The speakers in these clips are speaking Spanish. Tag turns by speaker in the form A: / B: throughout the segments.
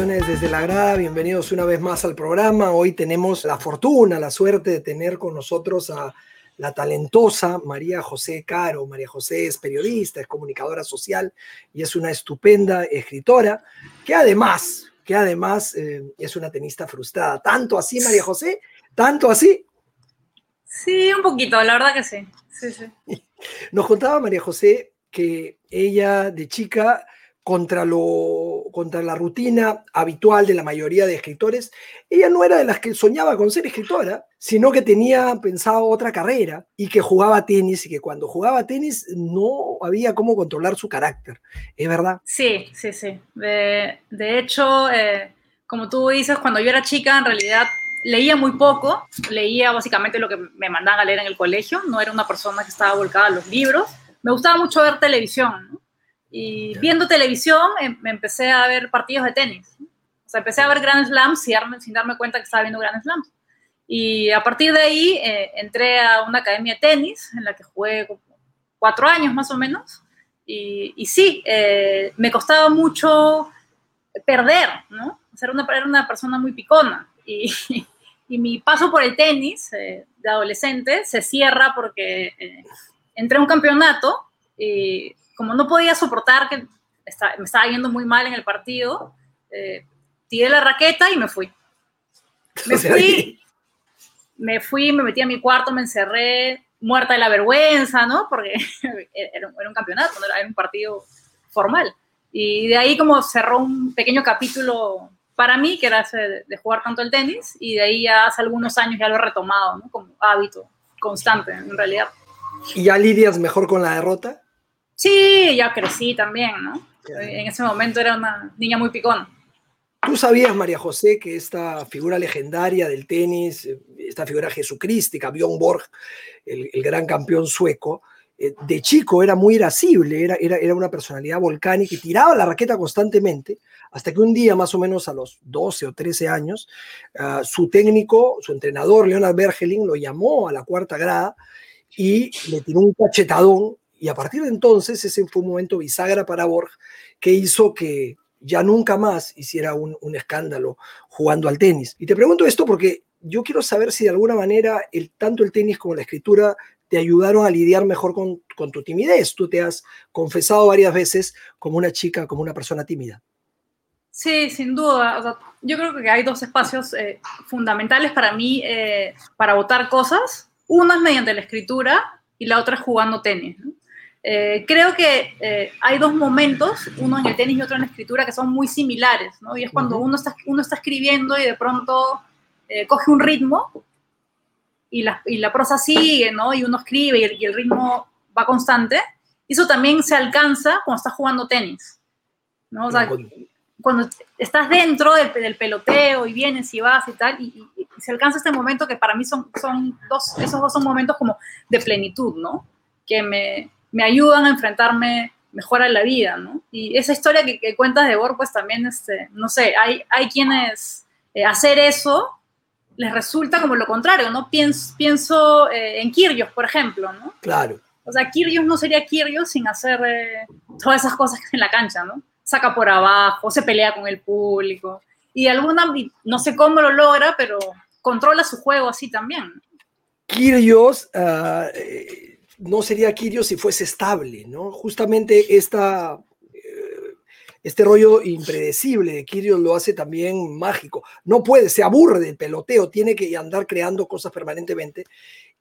A: Desde la Grada, bienvenidos una vez más al programa. Hoy tenemos la fortuna, la suerte de tener con nosotros a la talentosa María José Caro. María José es periodista, es comunicadora social y es una estupenda escritora que además, que además eh, es una tenista frustrada. Tanto así, María José, tanto así.
B: Sí, un poquito, la verdad que sí. sí, sí.
A: Nos contaba María José que ella de chica contra, lo, contra la rutina habitual de la mayoría de escritores, ella no era de las que soñaba con ser escritora, sino que tenía pensado otra carrera y que jugaba tenis y que cuando jugaba tenis no había cómo controlar su carácter. ¿Es verdad?
B: Sí, sí, sí. De, de hecho, eh, como tú dices, cuando yo era chica, en realidad leía muy poco, leía básicamente lo que me mandaban a leer en el colegio, no era una persona que estaba volcada a los libros. Me gustaba mucho ver televisión. Y viendo televisión em, me empecé a ver partidos de tenis. O sea, empecé a ver Grand Slams sin darme, sin darme cuenta que estaba viendo Grand Slams. Y a partir de ahí eh, entré a una academia de tenis en la que jugué cuatro años más o menos. Y, y sí, eh, me costaba mucho perder, ¿no? O sea, era una, era una persona muy picona. Y, y mi paso por el tenis eh, de adolescente se cierra porque eh, entré a un campeonato y como no podía soportar que está, me estaba yendo muy mal en el partido, eh, tiré la raqueta y me fui. Me fui, me fui, me metí a mi cuarto, me encerré, muerta de la vergüenza, ¿no? Porque era, era un campeonato, no era un partido formal. Y de ahí como cerró un pequeño capítulo para mí, que era de jugar tanto el tenis, y de ahí ya hace algunos años ya lo he retomado, ¿no? Como hábito constante, en realidad.
A: ¿Y ya lidias mejor con la derrota?
B: Sí, ya crecí también, ¿no? En ese momento era una niña muy picona.
A: ¿Tú sabías, María José, que esta figura legendaria del tenis, esta figura jesucrística, Björn Borg, el, el gran campeón sueco, eh, de chico era muy irascible, era, era, era, una personalidad volcánica y tiraba la raqueta constantemente, hasta que un día, más o menos a los 12 o 13 años, uh, su técnico, su entrenador, Leonard Bergelin, lo llamó a la cuarta grada y le tiró un cachetadón y a partir de entonces, ese fue un momento bisagra para Borg, que hizo que ya nunca más hiciera un, escándalo jugando al tenis. Y te pregunto esto porque yo quiero saber si de alguna manera el, tanto el tenis como la escritura te ayudaron a lidiar mejor con, tu timidez. Tú te has confesado varias veces como una chica, como una persona tímida.
B: Sí, sin duda. Yo creo que hay dos espacios eh, fundamentales para mí eh, para votar cosas. Uno es mediante la escritura y la otra es jugando tenis. Eh, creo que eh, hay dos momentos, uno en el tenis y otro en la escritura, que son muy similares, ¿no? Y es cuando uno, está, uno está escribiendo y de pronto eh, coge un ritmo y la, y la, prosa sigue, ¿no? Y uno escribe y el, y el, ritmo va constante. Eso también se alcanza cuando estás jugando tenis, ¿no? O sea, cuando estás dentro del, del peloteo y vienes y vas y tal, y, y, se alcanza este momento que para mí son, son dos, esos dos son momentos como de plenitud, ¿no? Que me, me ayudan a enfrentarme mejor a la vida, ¿no? Y esa historia que, que cuentas de Borg, pues también, este, no sé, hay, hay quienes eh, hacer eso les resulta como lo contrario, ¿no? Pienso, pienso eh, en Kyrgios, por ejemplo, ¿no?
A: Claro.
B: O sea, Kyrgios no sería Kyrgios sin hacer eh, todas esas cosas en la cancha, ¿no? Saca por abajo, se pelea con el público, y alguna, no sé cómo lo logra, pero controla su juego así también.
A: Kyrgios... Uh no sería Kirio si fuese estable, ¿no? Justamente esta, eh, este rollo impredecible de Kirio lo hace también mágico. No puede, se aburre del peloteo, tiene que andar creando cosas permanentemente.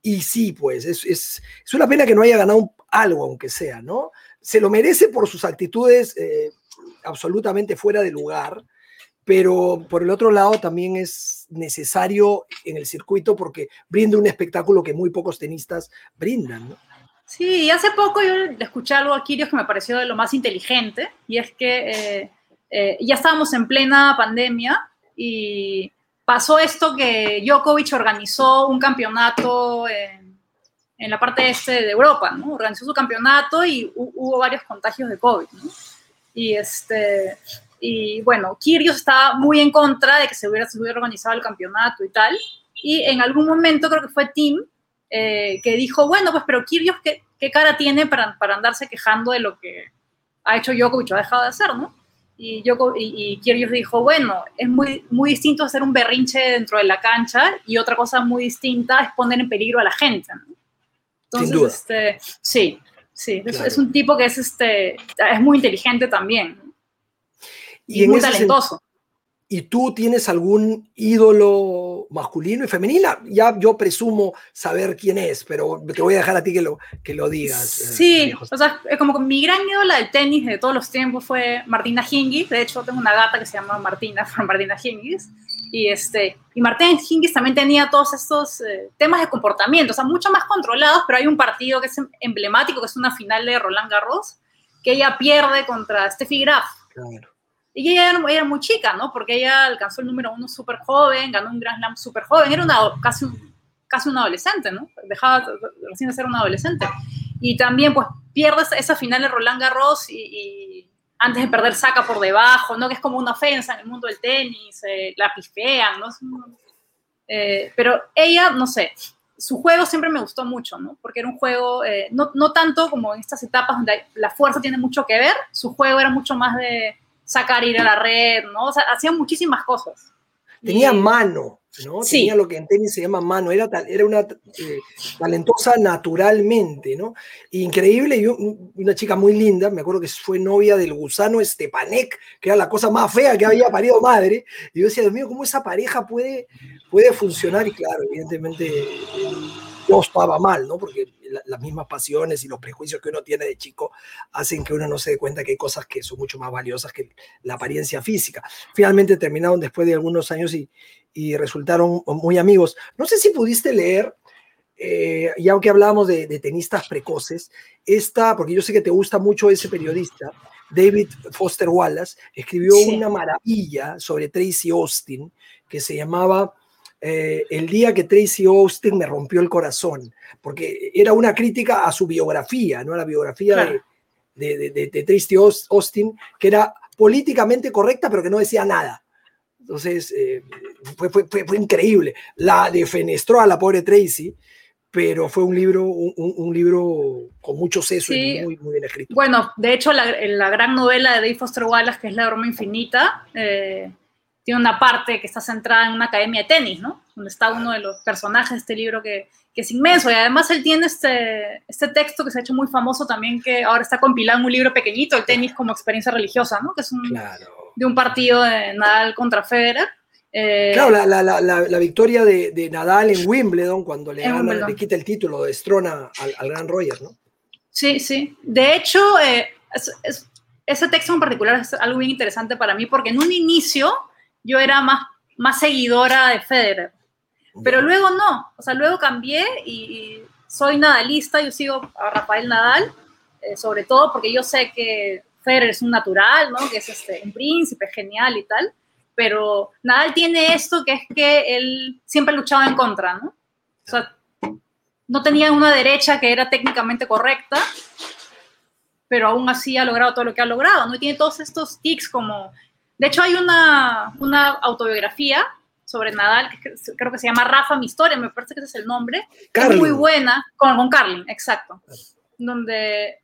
A: Y sí, pues, es, es, una pena que no haya ganado algo, aunque sea, ¿no? Se lo merece por sus actitudes eh, absolutamente fuera de lugar, pero por el otro lado también es necesario en el circuito porque brinda un espectáculo que muy pocos tenistas brindan, ¿no?
B: Sí, hace poco yo escuché algo a Kirios que me pareció de lo más inteligente, y es que eh, eh, ya estábamos en plena pandemia y pasó esto que Djokovic organizó un campeonato en, la parte este de Europa, ¿no? Organizó su campeonato y hubo varios contagios de COVID, ¿no? Y, este, y bueno, Kyrgios estaba muy en contra de que se hubiera, se hubiera organizado el campeonato y tal. Y en algún momento creo que fue Tim eh, que dijo, bueno, pues pero Kyrgios, ¿qué, qué cara tiene para, para, andarse quejando de lo que ha hecho Djokovic o ha dejado de hacer, ¿no? Y, Djokovic, y, y Kyrgios dijo, bueno, es muy, muy distinto hacer un berrinche dentro de la cancha y otra cosa muy distinta es poner en peligro a la gente, ¿no? Entonces,
A: Sin duda.
B: Este, sí, sí, es, es, un tipo que es, este, es muy inteligente también. Y, y muy talentoso.
A: ¿Y tú tienes algún ídolo masculino y femenina? Ya yo presumo saber quién es, pero te voy a dejar a ti que lo, que lo digas.
B: Sí, eh, o sea, como mi gran ídola del tenis de todos los tiempos fue Martina Hingis. De hecho, tengo una gata que se llama Martina, Martina Hingis. Y, este, y Martina Hingis también tenía todos estos eh, temas de comportamiento, o sea, mucho más controlados, pero hay un partido que es emblemático, que es una final de Roland Garros, que ella pierde contra Steffi Graf.
A: Claro.
B: Y ella era, era, muy chica, ¿no? Porque ella alcanzó el número uno súper joven, ganó un Grand Slam súper joven, era una, casi, casi un adolescente, ¿no? Dejaba recién de ser un adolescente. Y también, pues, pierde esa final de Roland Garros y, y, antes de perder saca por debajo, ¿no? Que es como una ofensa en el mundo del tenis, eh, la pifean, ¿no? Eh, pero ella, no sé, su juego siempre me gustó mucho, ¿no? Porque era un juego, eh, no, no tanto como en estas etapas donde la fuerza tiene mucho que ver, su juego era mucho más de sacar, ir a la red, ¿no? O sea, hacían muchísimas cosas.
A: Tenía y, mano, ¿no? Sí. Tenía lo que en tenis se llama mano, era, era una eh, talentosa naturalmente, ¿no? Increíble, y una chica muy linda, me acuerdo que fue novia del gusano Stepanek, que era la cosa más fea que había parido madre, y yo decía, Dios mío, ¿cómo esa pareja puede, puede funcionar? Y claro, evidentemente no estaba mal, ¿no? Porque la, las mismas pasiones y los prejuicios que uno tiene de chico hacen que uno no se dé cuenta que hay cosas que son mucho más valiosas que la apariencia física. Finalmente terminaron después de algunos años y, y resultaron muy amigos. No sé si pudiste leer, eh, y aunque hablamos de, de, tenistas precoces, esta, porque yo sé que te gusta mucho ese periodista, David Foster Wallace, escribió sí. una maravilla sobre Tracy Austin que se llamaba eh, el día que Tracy Austin me rompió el corazón, porque era una crítica a su biografía, ¿no? a la biografía claro. de, de, de, de, Tracy Austin, que era políticamente correcta, pero que no decía nada. Entonces, eh, fue, fue, fue, fue, increíble. La defenestró a la pobre Tracy, pero fue un libro, un, un libro con mucho seso sí. y muy, muy, bien escrito.
B: Bueno, de hecho, la, la, gran novela de Dave Foster Wallace, que es La broma infinita, eh, tiene una parte que está centrada en una academia de tenis, ¿no? Donde está uno de los personajes de este libro que, que es inmenso. Y además él tiene este, este texto que se ha hecho muy famoso también, que ahora está compilado en un libro pequeñito, el tenis como experiencia religiosa, ¿no? Que es un, claro. de un partido de Nadal contra Federer.
A: Eh, claro, la, la, la, la, victoria de, de, Nadal en Wimbledon cuando le, gana, le quita el título, destrona al, al, gran Roger, ¿no?
B: Sí, sí. De hecho, eh, es, es, ese texto en particular es algo bien interesante para mí porque en un inicio yo era más, más seguidora de Federer. Pero luego no, o sea, luego cambié y, y soy nadalista, yo sigo a Rafael Nadal, eh, sobre todo porque yo sé que Federer es un natural, ¿no? Que es este, un príncipe genial y tal, pero Nadal tiene esto que es que él siempre luchaba en contra, ¿no? O sea, no tenía una derecha que era técnicamente correcta, pero aún así ha logrado todo lo que ha logrado, ¿no? Y tiene todos estos tics como de hecho, hay una, una autobiografía sobre Nadal, que creo que se llama Rafa, mi historia, me parece que ese es el nombre. Carlin. Es muy buena, con, con Carlin, exacto. Donde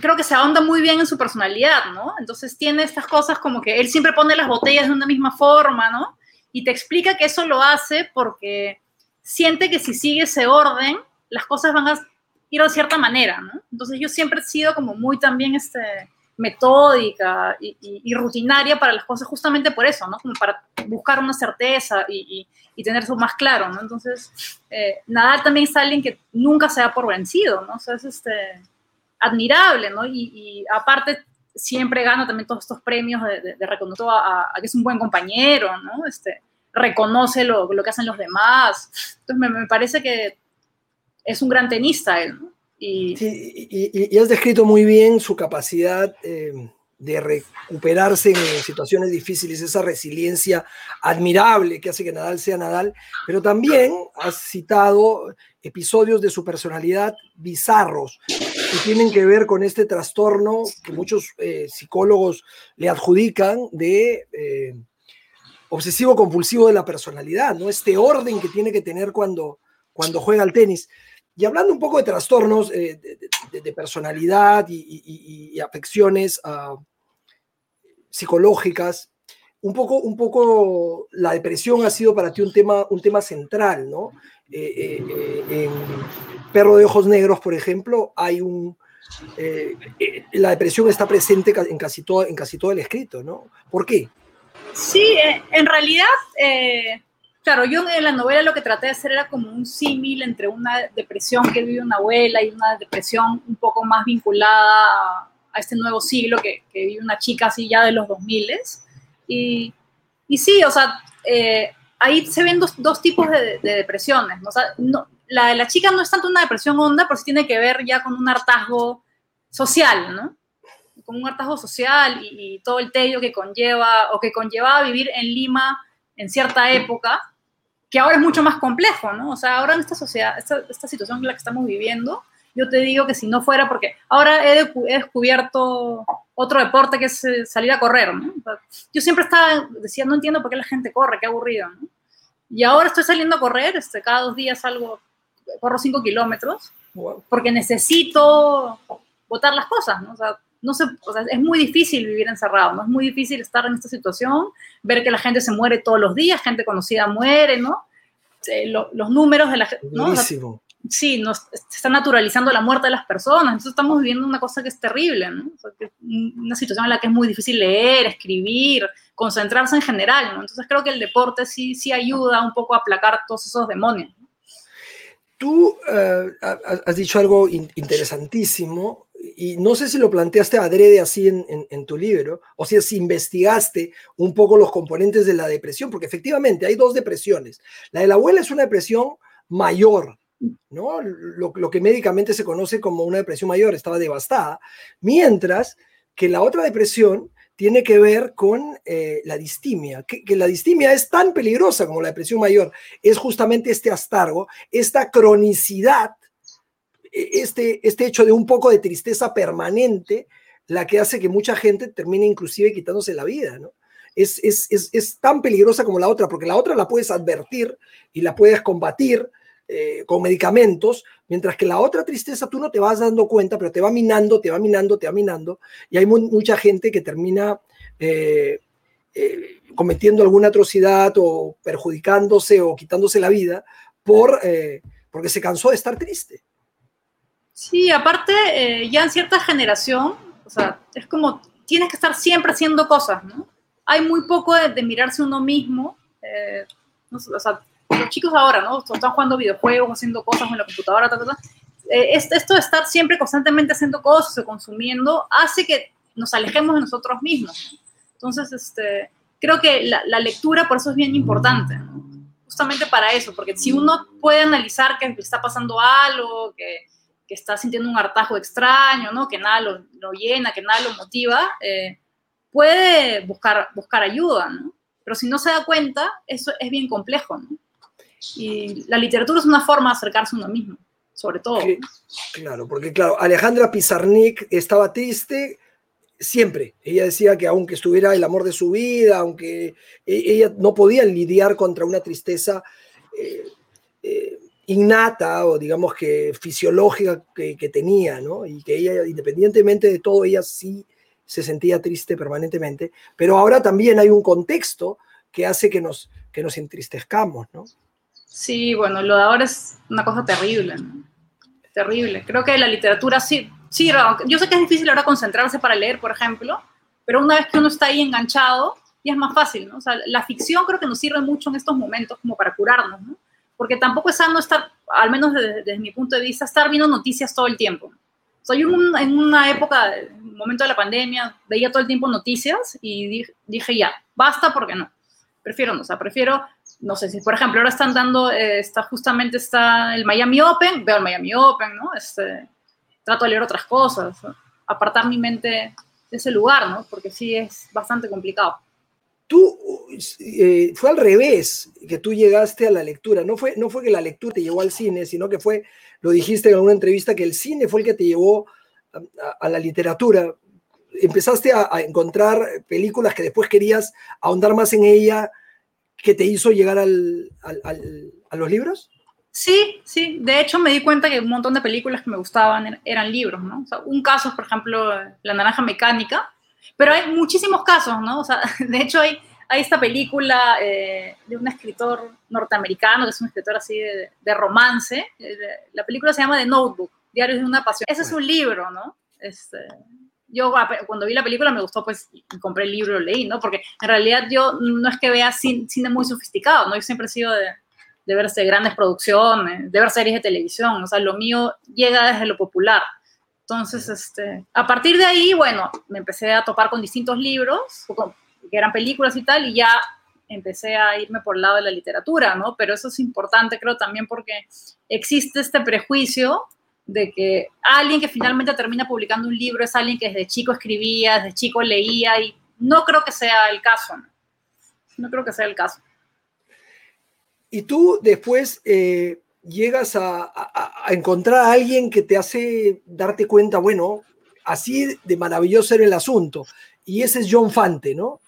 B: creo que se ahonda muy bien en su personalidad, ¿no? Entonces tiene estas cosas como que él siempre pone las botellas de una misma forma, ¿no? Y te explica que eso lo hace porque siente que si sigue ese orden, las cosas van a ir de cierta manera, ¿no? Entonces yo siempre he sido como muy también este metódica y, y, rutinaria para las cosas justamente por eso, ¿no? Como para buscar una certeza y, y tener eso más claro, ¿no? Entonces, eh, Nadal también es alguien que nunca se da por vencido, ¿no? Es este, admirable, ¿no? Y, aparte siempre gana también todos estos premios de, de, a, que es un buen compañero, ¿no? Este, reconoce lo, que hacen los demás. Entonces, me, me parece que es un gran tenista él.
A: Y... Y, has descrito muy bien su capacidad eh, de recuperarse en situaciones difíciles, esa resiliencia admirable que hace que Nadal sea Nadal, pero también has citado episodios de su personalidad bizarros que tienen que ver con este trastorno que muchos eh, psicólogos le adjudican de eh, obsesivo compulsivo de la personalidad, ¿no? Este orden que tiene que tener cuando, cuando juega al tenis. Y hablando un poco de trastornos eh, de, personalidad y, afecciones ah, psicológicas, un poco, un poco la depresión ha sido para ti un tema, un tema central, ¿no? Eh, eh, en Perro de Ojos Negros, por ejemplo, hay un... la depresión está presente en casi, todo, en casi todo el escrito, ¿no? ¿Por qué?
B: Sí, en realidad Claro, yo en la novela lo que traté de hacer era como un símil entre una depresión que vive una abuela y una depresión un poco más vinculada a, este nuevo siglo que, vive una chica así ya de los 2000 y, y sí, o sea, eh, ahí se ven dos, dos tipos de, depresiones. O sea, no, la de la chica no es tanto una depresión honda, pero sí tiene que ver ya con un hartazgo social, ¿no? Con un hartazgo social y, y todo el tedio que conlleva o que conllevaba vivir en Lima en cierta época que ahora es mucho más complejo, ¿no? O sea, ahora en esta sociedad, esta, esta situación en la que estamos viviendo, yo te digo que si no fuera, porque ahora he, descubierto otro deporte que es eh, salir a correr, ¿no? yo siempre estaba, decía, no entiendo por qué la gente corre, qué aburrido, ¿no? Y ahora estoy saliendo a correr, este, cada dos días salgo, corro cinco kilómetros, porque necesito botar las cosas, ¿no? O sea, no o sea, es muy difícil vivir encerrado, ¿no? Es muy difícil estar en esta situación, ver que la gente se muere todos los días, gente conocida muere, ¿no? Eh, los números de la gente, ¿no? sí, nos, se está naturalizando la muerte de las personas, entonces estamos viviendo una cosa que es terrible, ¿no? una situación en la que es muy difícil leer, escribir, concentrarse en general, ¿no? Entonces creo que el deporte sí, sí ayuda un poco a aplacar todos esos demonios.
A: Tú eh, has dicho algo interesantísimo y no sé si lo planteaste adrede así en, tu libro, o sea, si investigaste un poco los componentes de la depresión, porque efectivamente hay dos depresiones. La de la abuela es una depresión mayor, ¿no? Lo, que médicamente se conoce como una depresión mayor, estaba devastada, mientras que la otra depresión tiene que ver con eh, la distimia, que, que, la distimia es tan peligrosa como la depresión mayor, es justamente este astargo, esta cronicidad este, este hecho de un poco de tristeza permanente la que hace que mucha gente termine inclusive quitándose la vida, ¿no? Es, es, es, tan peligrosa como la otra, porque la otra la puedes advertir y la puedes combatir eh, con medicamentos, mientras que la otra tristeza tú no te vas dando cuenta, pero te va minando, te va minando, te va minando, y hay mucha gente que termina eh, eh, cometiendo alguna atrocidad o perjudicándose o quitándose la vida por, porque se cansó de estar triste.
B: Sí, aparte, eh, ya en cierta generación, o sea, es como tienes que estar siempre haciendo cosas, ¿no? Hay muy poco de, mirarse uno mismo. Eh, o sea, los chicos ahora, ¿no? Están jugando videojuegos, haciendo cosas en la computadora, ta, ta, ta. Eh, esto de estar siempre constantemente haciendo cosas o consumiendo hace que nos alejemos de nosotros mismos. Entonces, este, creo que la, la lectura por eso es bien importante, ¿no? justamente para eso, porque si uno puede analizar que está pasando algo, que que está sintiendo un hartajo extraño, ¿no? que nada lo, llena, que nada lo motiva, eh, puede buscar, buscar ayuda, ¿no? Pero si no se da cuenta, eso es bien complejo. Y la literatura es una forma de acercarse a uno mismo, sobre todo.
A: claro, porque claro, Alejandra Pizarnik estaba triste siempre. Ella decía que aunque estuviera el amor de su vida, aunque e, ella no podía lidiar contra una tristeza eh, eh, innata o digamos que fisiológica que, tenía, ¿no? Y que ella, independientemente de todo, ella sí se sentía triste permanentemente, pero ahora también hay un contexto que hace que nos, que nos entristezcamos, ¿no?
B: Sí, bueno, lo de ahora es una cosa terrible, ¿no? Terrible. Creo que la literatura sí, sí, yo sé que es difícil ahora concentrarse para leer, por ejemplo, pero una vez que uno está ahí enganchado, ya es más fácil, ¿no? O sea, la ficción creo que nos sirve mucho en estos momentos como para curarnos, ¿no? Porque tampoco es sano estar, al menos desde, mi punto de vista, estar viendo noticias todo el tiempo. Sea, yo en, una época, en un momento de la pandemia, veía todo el tiempo noticias y dije, ya, basta porque no. Prefiero no, o sea, prefiero, no sé si, por ejemplo, ahora están dando, eh, está justamente está el Miami Open, veo el Miami Open, ¿no? Este, trato de leer otras cosas, apartar mi mente ese lugar, ¿no? Porque sí es bastante complicado.
A: Tú, eh, fue al revés que tú llegaste a la lectura, no fue, no fue que la lectura te llevó al cine, sino que fue, lo dijiste en alguna entrevista, que el cine fue el que te llevó a, la literatura. Empezaste a, encontrar películas que después querías ahondar más en ella, que te hizo llegar al, a los libros.
B: Sí, sí. De hecho, me di cuenta que un montón de películas que me gustaban er, eran libros, ¿no? Un caso es, por ejemplo, La Naranja Mecánica, pero hay muchísimos casos, ¿no? O sea, de hecho, hay, hay esta película eh, de un escritor norteamericano, que es un escritor así de, romance. Eh, la película se llama The Notebook, Diarios de una Pasión. Ese es un libro, ¿no? Este, yo cuando vi la película me gustó, pues, compré el libro lo leí, ¿no? Porque en realidad yo no es que vea cine muy sofisticado, ¿no? Yo siempre he sido de de verse grandes producciones, de ver series de televisión, o sea, lo mío llega desde lo popular. Entonces, este, a partir de ahí, bueno, me empecé a topar con distintos libros, que eran películas y tal, y ya empecé a irme por el lado de la literatura, ¿no? Pero eso es importante, creo, también porque existe este prejuicio de que alguien que finalmente termina publicando un libro es alguien que desde chico escribía, desde chico leía, y no creo que sea el caso, ¿no? No creo que sea el caso.
A: Y tú después eh, llegas a, encontrar a alguien que te hace darte cuenta, bueno, así de maravilloso era el asunto. Y ese es John Fante, ¿no?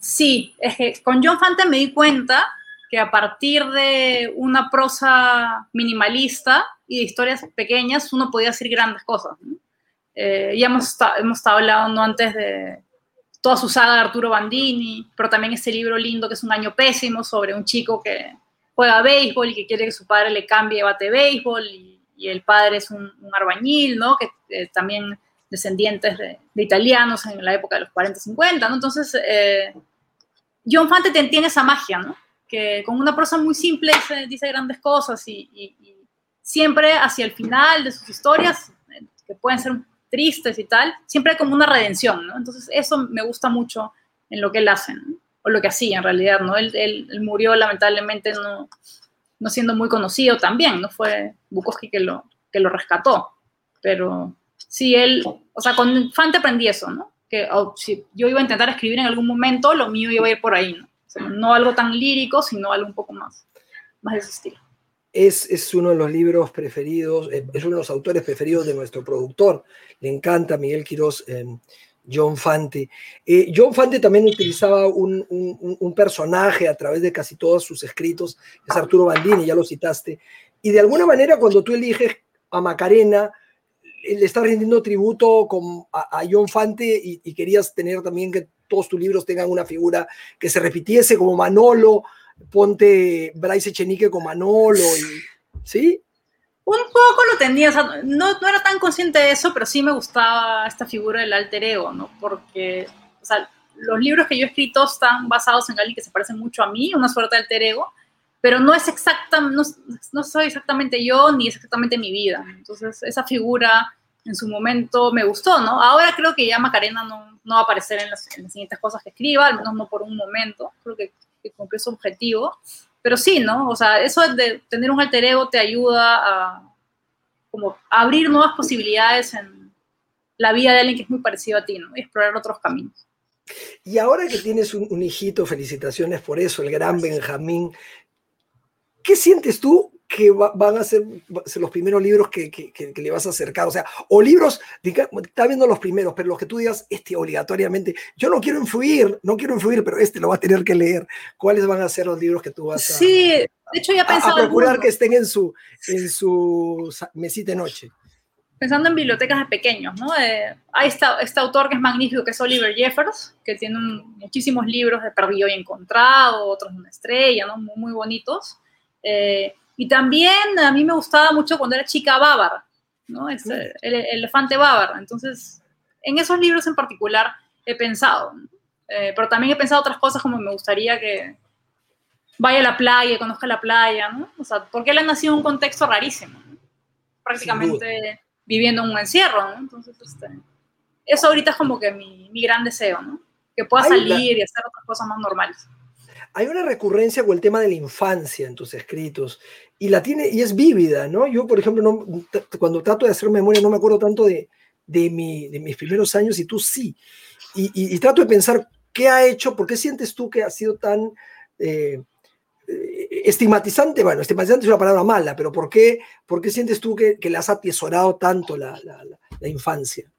B: Sí, es que con John Fante me di cuenta que a partir de una prosa minimalista y de historias pequeñas uno podía hacer grandes cosas. Eh, ya hemos, hemos estado hablando antes de toda su saga de Arturo Bandini, pero también ese libro lindo que es Un año pésimo sobre un chico que juega béisbol y que quiere que su padre le cambie de bate béisbol y, el padre es un, un arbañil, ¿no? Que eh, también descendientes de, italianos en la época de los 40-50, ¿no? Entonces, eh, John Fante tiene esa magia, ¿no? Que con una prosa muy simple dice, grandes cosas y, y, siempre hacia el final de sus historias, eh, que pueden ser tristes y tal, siempre hay como una redención, ¿no? Entonces eso me gusta mucho en lo que él hace, ¿no? O lo que hacía en realidad, ¿no? Él, él, murió lamentablemente no, no, siendo muy conocido también, no fue Bukowski que lo, que lo rescató, pero sí, él, o sea, con Fante aprendí eso, ¿no? Que oh, si yo iba a intentar escribir en algún momento, lo mío iba a ir por ahí, ¿no? no algo tan lírico, sino algo un poco más, más de ese estilo
A: es, uno de los libros preferidos, eh, es uno de los autores preferidos de nuestro productor. Le encanta Miguel Quirós, eh, John Fante. Eh, John Fante también utilizaba un, personaje a través de casi todos sus escritos, es Arturo Bandini, ya lo citaste. Y de alguna manera cuando tú eliges a Macarena, le estás rindiendo tributo a, John Fante y, querías tener también que todos tus libros tengan una figura que se repitiese como Manolo, ponte Bryce Echenique con Manolo, ¿sí?
B: Un poco lo tenía, no, no, era tan consciente de eso, pero sí me gustaba esta figura del alter ego, ¿no? Porque, o sea, los libros que yo he escrito están basados en alguien que se parece mucho a mí, una suerte de alter ego, pero no es exacta, no, no soy exactamente yo ni es exactamente mi vida. Entonces, esa figura en su momento me gustó, ¿no? Ahora creo que ya Macarena no, no va a aparecer en las, en las, siguientes cosas que escriba, al menos no por un momento. Creo que que cumplió su objetivo. Pero sí, ¿no? O sea, eso de tener un alter ego te ayuda a como abrir nuevas posibilidades en la vida de alguien que es muy parecido a ti, ¿no? Y explorar otros caminos.
A: Y ahora que tienes un, un hijito, felicitaciones por eso, el gran Benjamín, ¿qué sientes tú que van a ser, los primeros libros que, le vas a acercar, o sea, o libros, está viendo los primeros, pero los que tú digas, este obligatoriamente, yo no quiero influir, no quiero influir, pero este lo va a tener que leer. ¿Cuáles van a ser los libros que tú vas a...
B: Sí, de hecho ya pensado...
A: A, procurar que estén en su, en su mesita de noche.
B: Pensando en bibliotecas de pequeños, ¿no? Eh, hay este autor que es magnífico, que es Oliver Jeffers, que tiene muchísimos libros de Perdido y Encontrado, otros de una estrella, ¿no? Muy, muy bonitos. Eh, y también a mí me gustaba mucho cuando era chica bávara, ¿no? Es, el, elefante bávara. Entonces, en esos libros en particular he pensado. Eh, pero también he pensado otras cosas como me gustaría que vaya a la playa, conozca la playa, ¿no? O sea, porque él ha nacido en un contexto rarísimo, prácticamente viviendo en un encierro, ¿no? Entonces, este, eso ahorita es como que mi, mi gran deseo, ¿no? Que pueda salir y hacer otras cosas más normales
A: hay una recurrencia con el tema de la infancia en tus escritos y la tiene y es vívida, ¿no? Yo, por ejemplo, no, cuando trato de hacer memoria no me acuerdo tanto de, de, mi, de mis primeros años y tú sí. Y, trato de pensar qué ha hecho, por qué sientes tú que ha sido tan eh, eh, estigmatizante. Bueno, estigmatizante es una palabra mala, pero ¿por qué, por qué sientes tú que, que le has atesorado tanto la, infancia?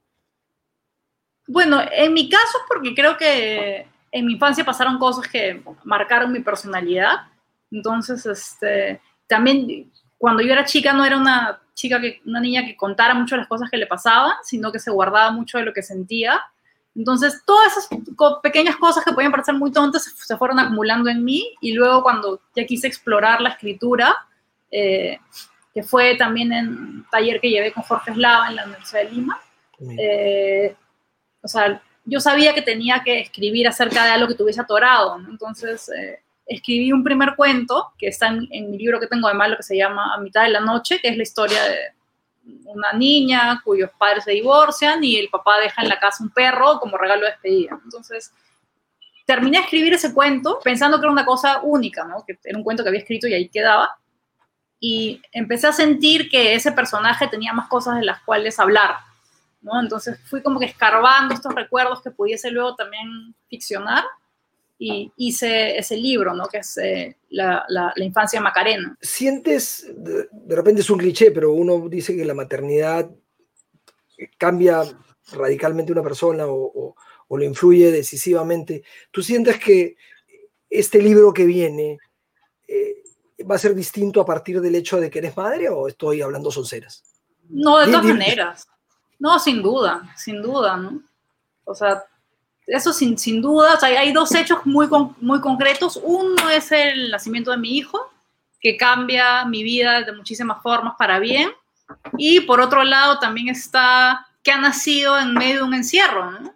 B: Bueno, en mi caso, porque creo que en mi infancia pasaron cosas que marcaron mi personalidad. Entonces, este, también cuando yo era chica no era una chica que una niña que contara mucho las cosas que le pasaban, sino que se guardaba mucho de lo que sentía. Entonces, todas esas pequeñas cosas que podían parecer muy tontas se, fueron acumulando en mí y luego cuando ya quise explorar la escritura, eh, que fue también en un taller que llevé con Jorge Eslava en la Universidad de Lima, eh, o sea, yo sabía que tenía que escribir acerca de algo que tuviese atorado, entonces eh, escribí un primer cuento que está en, mi libro que tengo además, lo que se llama A mitad de la noche, que es la historia de una niña cuyos padres se divorcian y el papá deja en la casa un perro como regalo de despedida. Entonces, terminé de escribir ese cuento pensando que era una cosa única, ¿no? que era un cuento que había escrito y ahí quedaba. Y empecé a sentir que ese personaje tenía más cosas de las cuales hablar. ¿No? Entonces fui como que escarbando estos recuerdos que pudiese luego también ficcionar y hice ese libro, ¿no? Que es eh, la, la, infancia Macarena.
A: ¿Sientes, de, repente es un cliché, pero uno dice que la maternidad cambia radicalmente una persona o, o, lo influye decisivamente? ¿Tú sientes que este libro que viene eh, va a ser distinto a partir del hecho de que eres madre o estoy hablando sonceras?
B: No, de todas maneras. No, sin duda, sin duda, ¿no? O sea, eso sin, sin duda, hay dos hechos muy, muy concretos. Uno es el nacimiento de mi hijo, que cambia mi vida de muchísimas formas para bien. Y por otro lado también está que ha nacido en medio de un encierro, ¿no?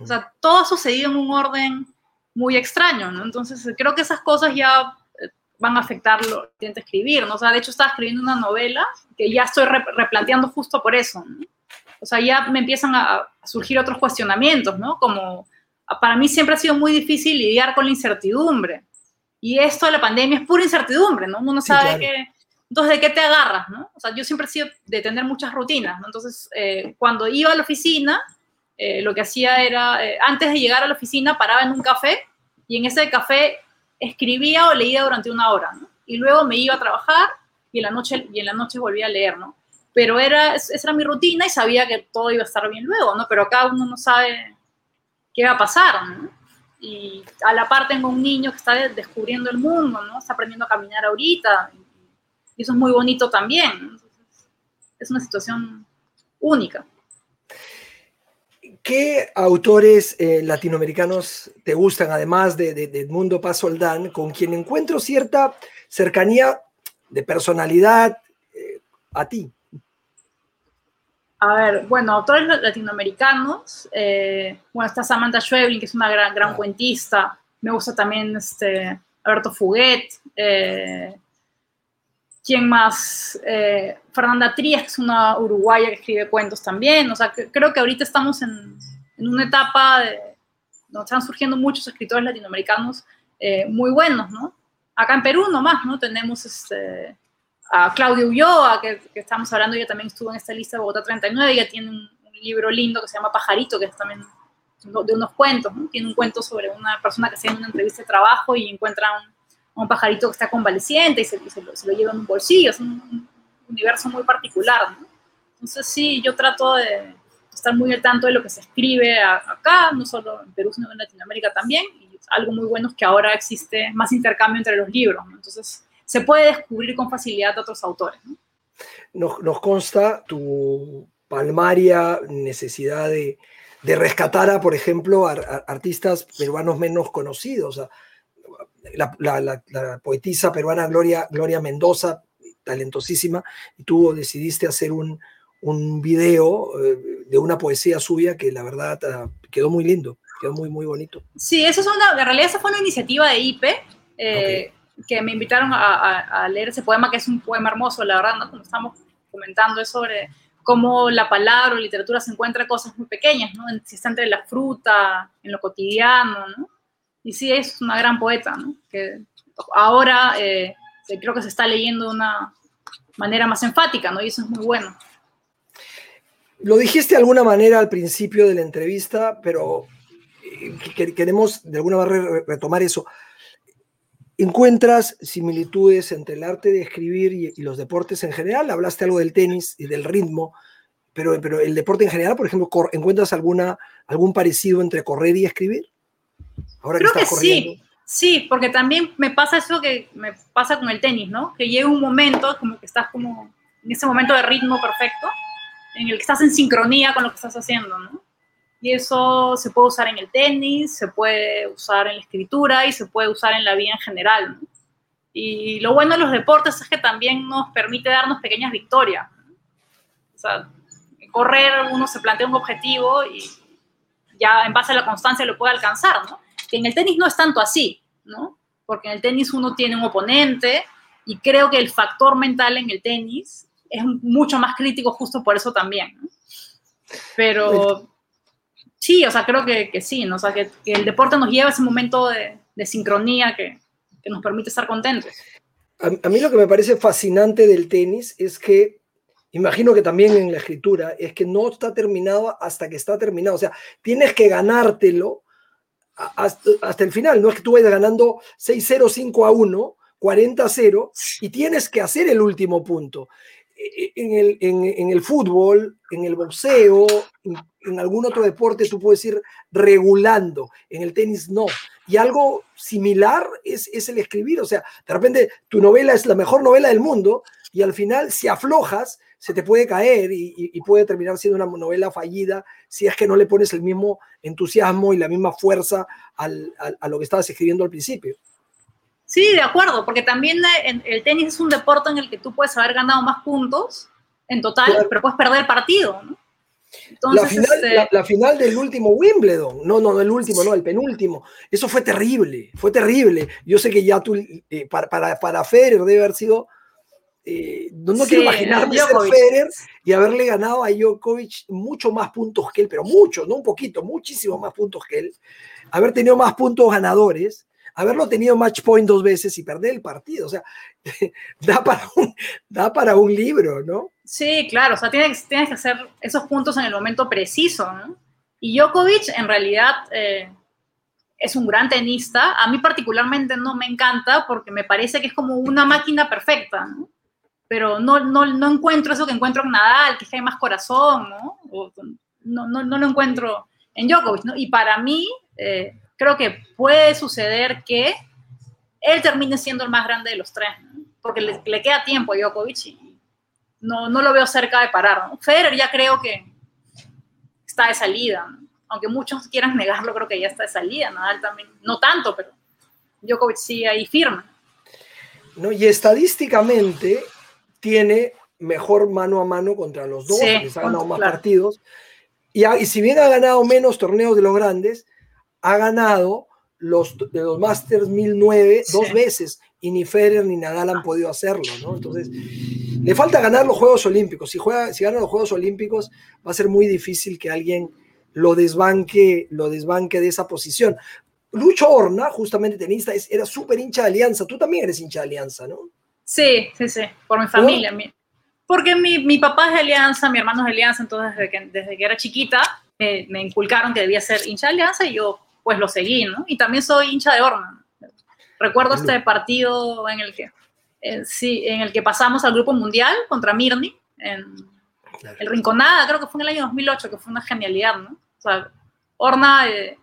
B: O sea, todo ha sucedido en un orden muy extraño, ¿no? Entonces, creo que esas cosas ya eh, van a afectar lo que intento escribir, ¿no? O sea, de hecho estaba escribiendo una novela que ya estoy replanteando justo por eso, ¿no? O sea, ya me empiezan a, surgir otros cuestionamientos, ¿no? Como para mí siempre ha sido muy difícil lidiar con la incertidumbre. Y esto de la pandemia es pura incertidumbre, ¿no? Uno no sabe qué... Entonces, ¿de qué te agarras, no? O sea, yo siempre he sido de tener muchas rutinas, ¿no? Entonces, eh, cuando iba a la oficina, eh, lo que hacía era, eh, antes de llegar a la oficina, paraba en un café y en ese café escribía o leía durante una hora, ¿no? Y luego me iba a trabajar y en la noche, y en la noche volvía a leer, ¿no? Pero era, esa era mi rutina y sabía que todo iba a estar bien luego, ¿no? Pero acá uno no sabe qué va a pasar. Y a la par tengo un niño que está descubriendo el mundo, ¿no? Está aprendiendo a caminar ahorita. Y eso es muy bonito también. es una situación única.
A: ¿Qué autores eh, latinoamericanos te gustan, además de, de, de Edmundo Paz Soldán, con quien encuentro cierta cercanía de personalidad eh, a ti?
B: A ver, bueno, autores latinoamericanos, eh, bueno, está Samantha Schweblin, que es una gran, gran cuentista, me gusta también este, Alberto Fuguet, eh, ¿quién más? Eh, Fernanda Trías, que es una uruguaya que escribe cuentos también, o sea, creo que ahorita estamos en, en una etapa de, donde están surgiendo muchos escritores latinoamericanos muy buenos, ¿no? Acá en Perú nomás, ¿no? Tenemos este, a Claudia Ulloa, que, estamos hablando, ella también estuvo en esta lista de Bogotá 39, ella tiene un, libro lindo que se llama Pajarito, que es también de unos cuentos, tiene un cuento sobre una persona que hace una entrevista de trabajo y encuentra un, un pajarito que está convaleciente y se, lo, lleva en un bolsillo, es un, universo muy particular. Entonces sí, yo trato de estar muy al tanto de lo que se escribe acá, no solo en Perú, sino en Latinoamérica también, y algo muy bueno es que ahora existe más intercambio entre los libros, entonces se puede descubrir con facilidad a otros autores.
A: Nos, consta tu palmaria necesidad de, rescatar a, por ejemplo, a, artistas peruanos menos conocidos. La, poetisa peruana Gloria, Gloria Mendoza, talentosísima, y tú decidiste hacer un, un video eh, de una poesía suya que la verdad ah, quedó muy lindo, quedó muy, muy bonito.
B: Sí, eso es una, en realidad esa fue una iniciativa de IPE. Eh, que me invitaron a, leer ese poema, que es un poema hermoso, la verdad, ¿no? Como estamos comentando, es sobre cómo la palabra o literatura se encuentra cosas muy pequeñas, ¿no? Si está entre la fruta, en lo cotidiano, ¿no? Y sí, es una gran poeta, ¿no? Que ahora eh, creo que se está leyendo de una manera más enfática, ¿no? Y eso es muy bueno.
A: Lo dijiste de alguna manera al principio de la entrevista, pero eh, queremos de alguna manera retomar eso. ¿Encuentras similitudes entre el arte de escribir y, los deportes en general? Hablaste algo del tenis y del ritmo, pero, pero el deporte en general, por ejemplo, ¿encuentras alguna, algún parecido entre correr y escribir?
B: Ahora Creo que, sí, sí, porque también me pasa eso que me pasa con el tenis, ¿no? Que llega un momento como que estás como en ese momento de ritmo perfecto, en el que estás en sincronía con lo que estás haciendo, ¿no? Y eso se puede usar en el tenis, se puede usar en la escritura y se puede usar en la vida en general. Y lo bueno de los deportes es que también nos permite darnos pequeñas victorias. O sea, correr uno se plantea un objetivo y ya en base a la constancia lo puede alcanzar, ¿no? Que en el tenis no es tanto así, ¿no? Porque en el tenis uno tiene un oponente y creo que el factor mental en el tenis es mucho más crítico justo por eso también. Pero sí, o sea, creo que, que sí. O sea, que, el deporte nos lleva a ese momento de, de sincronía que, que, nos permite estar contentos.
A: A, mí lo que me parece fascinante del tenis es que, imagino que también en la escritura, es que no está terminado hasta que está terminado. O sea, tienes que ganártelo hasta, hasta el final. No es que tú vayas ganando 6-0, 5-1, 40-0 y tienes que hacer el último punto. En el, en el fútbol, en el boxeo, en algún otro deporte tú puedes ir regulando, en el tenis no. Y algo similar es, es, el escribir, o sea, de repente tu novela es la mejor novela del mundo y al final si aflojas se te puede caer y, puede terminar siendo una novela fallida si es que no le pones el mismo entusiasmo y la misma fuerza al, a lo que estabas escribiendo al principio.
B: Sí, de acuerdo, porque también el tenis es un deporte en el que tú puedes haber ganado más puntos en total, pero puedes perder el partido, ¿no?
A: la, final, este la, final, del último Wimbledon, no, no, el último, no, el penúltimo, eso fue terrible, fue terrible. Yo sé que ya tú, eh, para, para, para, Federer debe haber sido, eh, no, quiero imaginarme ser Federer y haberle ganado a Djokovic mucho más puntos que él, pero mucho, no un poquito, muchísimo más puntos que él, haber tenido más puntos ganadores haberlo tenido match point dos veces y perder el partido. O sea, da para un, da para un libro, ¿no?
B: Sí, claro. O sea, tienes, tienes que hacer esos puntos en el momento preciso, ¿no? Y Djokovic, en realidad, eh, es un gran tenista. A mí particularmente no me encanta porque me parece que es como una máquina perfecta, ¿no? Pero no, no, no encuentro eso que encuentro en Nadal, que hay más corazón, ¿no? no, no, no, lo encuentro en Djokovic, ¿no? Y para mí, eh, creo que puede suceder que él termine siendo el más grande de los tres, porque le, queda tiempo a Djokovic y no, no lo veo cerca de parar. ¿no? Federer ya creo que está de salida, aunque muchos quieran negarlo, creo que ya está de salida. Nadal también, no tanto, pero Djokovic sigue ahí firme.
A: No, y estadísticamente tiene mejor mano a mano contra los dos, les ha ganado más partidos. Y, y, si bien ha ganado menos torneos de los grandes, ha ganado los, de los Masters 1009 dos veces y ni Federer ni Nadal han podido hacerlo, ¿no? Entonces, le falta ganar los Juegos Olímpicos. Si, juega, si gana los Juegos Olímpicos, va a ser muy difícil que alguien lo desbanque, lo desbanque de esa posición. Lucho Horna, justamente tenista, era súper hincha de Alianza. Tú también eres hincha de Alianza, ¿no?
B: Sí, sí, sí, por mi familia. Porque mi, mi, papá es de Alianza, mi hermano es de Alianza, entonces desde que, desde que era chiquita me, me inculcaron que debía ser hincha de Alianza y yo pues lo seguí, ¿no? Y también soy hincha de Orman. Recuerdo este partido en el que, eh, sí, en el que pasamos al Grupo Mundial contra Mirni, en el Rinconada, creo que fue en el año 2008, que fue una genialidad, ¿no? O sea, Orna eh,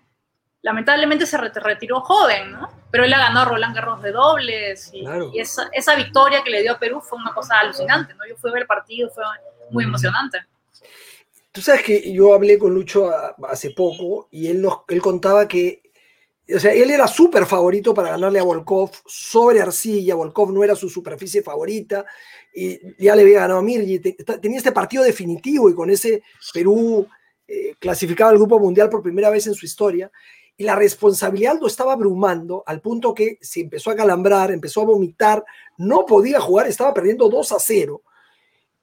B: lamentablemente se retiró joven, ¿no? Pero él ha ganado a Roland Garros de dobles y, y esa, esa, victoria que le dio a Perú fue una cosa alucinante, ¿no? Yo fui a ver el partido, fue muy emocionante.
A: Tú sabes que yo hablé con Lucho hace poco y él, nos, él contaba que, o sea, él era súper favorito para ganarle a Volkov sobre arcilla, Volkov no era su superficie favorita, y ya le había ganado a Mirji, tenía este partido definitivo y con ese Perú eh, clasificado al Grupo Mundial por primera vez en su historia, y la responsabilidad lo estaba abrumando al punto que se empezó a calambrar, empezó a vomitar, no podía jugar, estaba perdiendo 2 a 0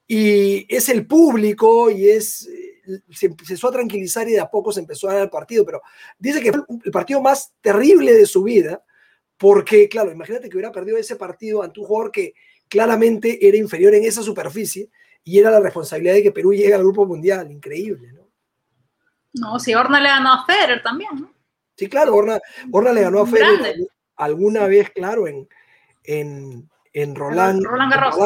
A: y es el público y es se empezó a tranquilizar y de a poco se empezó a dar el partido, pero dice que fue el partido más terrible de su vida, porque, claro, imagínate que hubiera perdido ese partido ante un jugador que claramente era inferior en esa superficie, y era la responsabilidad de que Perú llegue al Grupo Mundial, increíble, ¿no?
B: No, si Horna le ganó a Federer también, ¿no?
A: Sí, claro, Horna, le ganó a Federer alguna vez, claro, en, en, en Roland,
B: Roland Garros.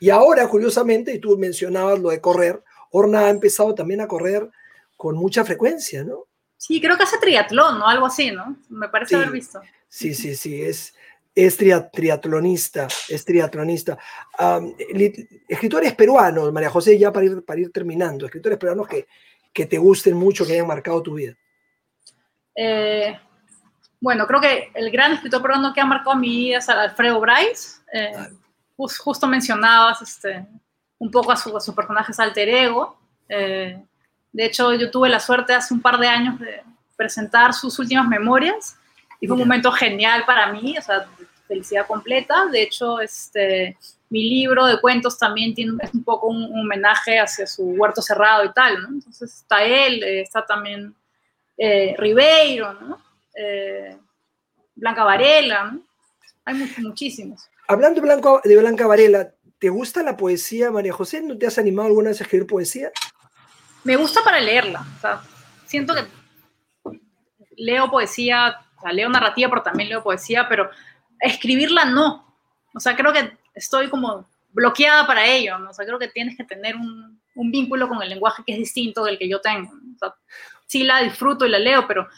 A: Y ahora, curiosamente, y tú mencionabas lo de correr, Horna ha empezado también a correr con mucha frecuencia, ¿no?
B: Sí, creo que hace triatlón o algo así, ¿no? Me parece haber visto.
A: Sí, sí, sí, es, es triatlonista, es triatlonista. escritores peruanos, María José, ya para ir, para ir terminando, escritores peruanos que, que te gusten mucho, que hayan marcado tu vida.
B: Eh, bueno, creo que el gran escritor peruano que ha marcado mi vida es Alfredo Bryce. Eh, justo mencionabas este, un poco a su, a su personaje alter ego. Eh, de hecho, yo tuve la suerte hace un par de años de presentar sus últimas memorias y fue un momento genial para mí, o sea, felicidad completa. De hecho, este, mi libro de cuentos también tiene, es un poco un, homenaje hacia su huerto cerrado y tal, ¿no? Entonces está él, eh, está también eh, Ribeiro, ¿no? Eh, Blanca Varela, ¿no? Hay muchísimos.
A: Hablando de, Blanco, de Blanca Varela, ¿te gusta la poesía, María José? ¿No te has animado alguna vez a escribir poesía?
B: Me gusta para leerla, o sea, siento que leo poesía leo narrativa, pero también leo poesía, pero escribirla no. O sea, creo que estoy como bloqueada para ello, ¿no? O sea, creo que tienes que tener un, vínculo con el lenguaje que es distinto del que yo tengo. O sí la disfruto y la leo, pero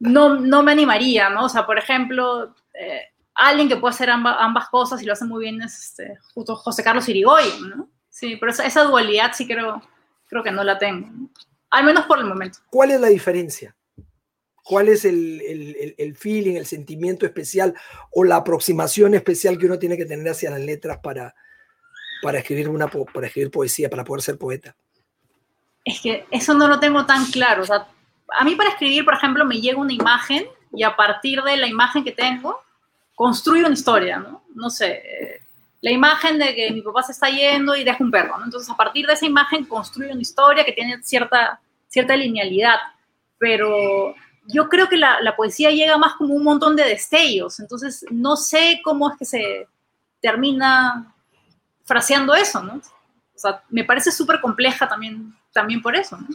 B: no, no me animaría, ¿no? O sea, por ejemplo, eh, alguien que puede hacer ambas cosas y lo hace muy bien es este, justo José Carlos Irigoyen, ¿no? Sí, pero esa, esa, dualidad sí creo, creo que no la tengo, al menos por el momento.
A: ¿Cuál es la diferencia? ¿Cuál es el, feeling, el sentimiento especial o la aproximación especial que uno tiene que tener hacia las letras para, para, escribir, una, para escribir poesía, para poder ser poeta?
B: Es que eso no lo tengo tan claro. a mí para escribir, por ejemplo, me llega una imagen y a partir de la imagen que tengo, construyo una historia, ¿no? No sé, la imagen de que mi papá se está yendo y deja un perro, ¿no? Entonces, a partir de esa imagen construyo una historia que tiene cierta, cierta linealidad, pero yo creo que la, poesía llega más como un montón de destellos, entonces no sé cómo es que se termina fraseando eso, ¿no? O sea, me parece súper compleja también, también por eso, ¿no?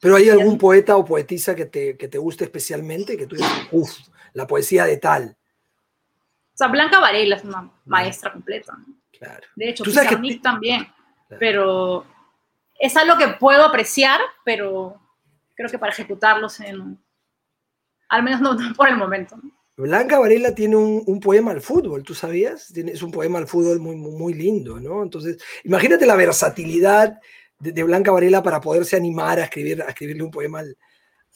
A: Pero hay algún poeta o poetisa que te, que te guste especialmente, que tú digas, uff, la poesía de tal.
B: O sea, Blanca Varela es una maestra completa, ¿no? Claro. De hecho, Pizarnik también, pero es algo que puedo apreciar, pero creo que para ejecutarlos en, al menos no, por el momento.
A: Blanca Varela tiene un, poema al fútbol, ¿tú sabías? es un poema al fútbol muy, muy, lindo, ¿no? Entonces, imagínate la versatilidad de, Blanca Varela para poderse animar a, escribir, a escribirle un poema al,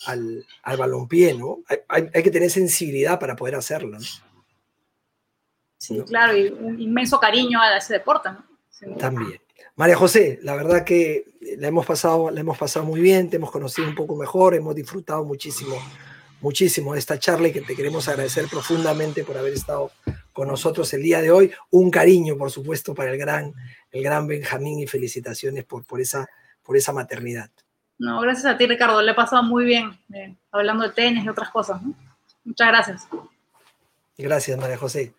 A: al, al balompié, ¿no? Hay, hay, que tener sensibilidad para poder hacerlo, ¿no?
B: Sí, claro, y un inmenso cariño a ese deporte, ¿no?
A: También. María José, la verdad que la hemos, pasado, la hemos pasado muy bien, te hemos conocido un poco mejor, hemos disfrutado muchísimo, muchísimo de esta charla y que te queremos agradecer profundamente por haber estado con nosotros el día de hoy. Un cariño, por supuesto, para el gran, el gran Benjamín y felicitaciones por, por, esa, por esa maternidad.
B: No, gracias a ti, Ricardo. Le he pasado muy bien eh, hablando de tenis y otras cosas. Muchas gracias.
A: Gracias, María José.